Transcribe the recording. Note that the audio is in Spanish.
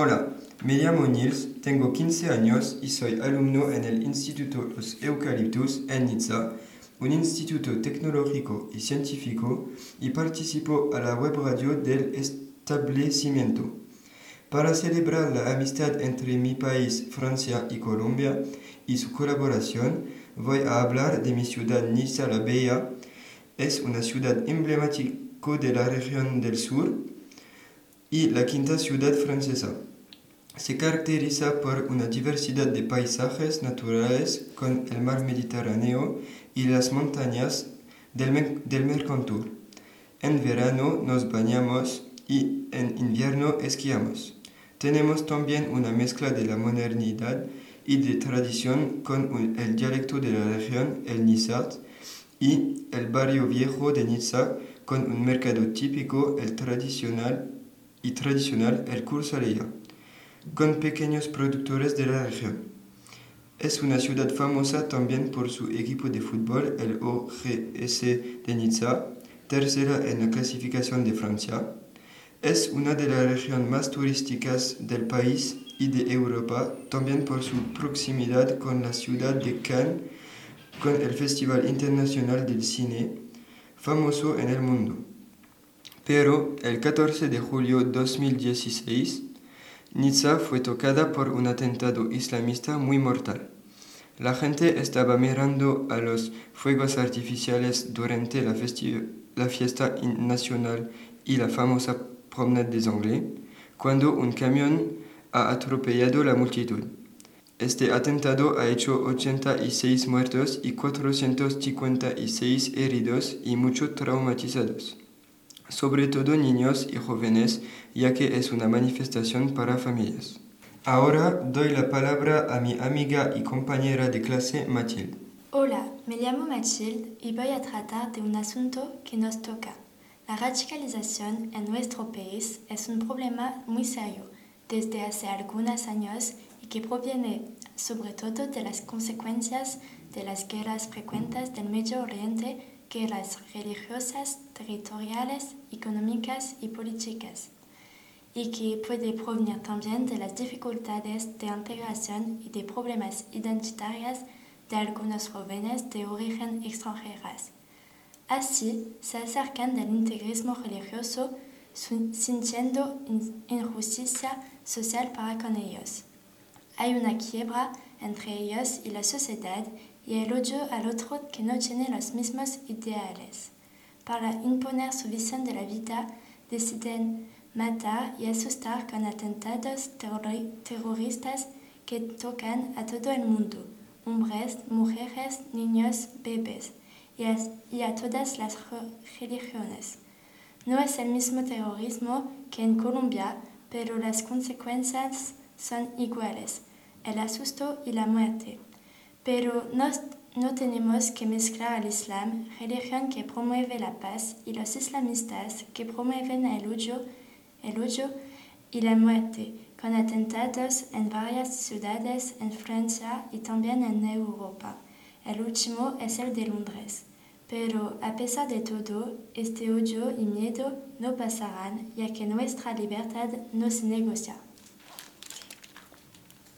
Hola, me llamo Nils, tengo 15 años y soy alumno en el Instituto Los Eucaliptus en Nizza, un instituto tecnológico y científico, y participo a la web radio del establecimiento. Para celebrar la amistad entre mi país, Francia y Colombia, y su colaboración, voy a hablar de mi ciudad Niza la Bella. Es una ciudad emblemática de la región del sur y la quinta ciudad francesa. Se caracteriza por una diversidad de paisajes naturales con el mar Mediterráneo y las montañas del, del Mercantur. En verano nos bañamos y en invierno esquiamos. Tenemos también una mezcla de la modernidad y de tradición con el dialecto de la región, el Nizat, y el barrio viejo de Niza con un mercado típico, el tradicional y tradicional, el Cursaleya con pequeños productores de la región. Es una ciudad famosa también por su equipo de fútbol, el OGS de Niza, tercera en la clasificación de Francia. Es una de las regiones más turísticas del país y de Europa, también por su proximidad con la ciudad de Cannes, con el Festival Internacional del Cine, famoso en el mundo. Pero el 14 de julio de 2016, Nizza fue tocada por un atentado islamista muy mortal. La gente estaba mirando a los fuegos artificiales durante la, fiesta nacional y la famosa promenade des Anglais, cuando un camión ha atropellado la multitud. Este atentado ha hecho 86 muertos y 456 heridos y muchos traumatizados sobre todo niños y jóvenes, ya que es una manifestación para familias. Ahora doy la palabra a mi amiga y compañera de clase Mathilde. Hola, me llamo Mathilde y voy a tratar de un asunto que nos toca. La radicalización en nuestro país es un problema muy serio desde hace algunos años y que proviene sobre todo de las consecuencias de las guerras frecuentes del Medio Oriente guerras religiosas, territoriales, económicas y políticas, y que puede provenir también de las dificultades de integración y de problemas identitarios de algunos jóvenes de origen extranjeras. Así, se acercan del integrismo religioso sintiendo injusticia social para con ellos. Hay una quiebra entre ellos y la sociedad y el odio al otro que no tiene los mismos ideales. Para imponer su visión de la vida, deciden matar y asustar con atentados terroristas que tocan a todo el mundo, hombres, mujeres, niños, bebés, y a, y a todas las religiones. No es el mismo terrorismo que en Colombia, pero las consecuencias son iguales, el asusto y la muerte. Pero no, tenemos que mezclar al Islam, religión que promueve la paz, y los islamistas que promueven el odio, el odio y la muerte, con atentados en varias ciudades en Francia y también en Europa. El último es el de Londres. Pero a pesar de todo, este odio y miedo no pasarán, ya que nuestra libertad no se negocia.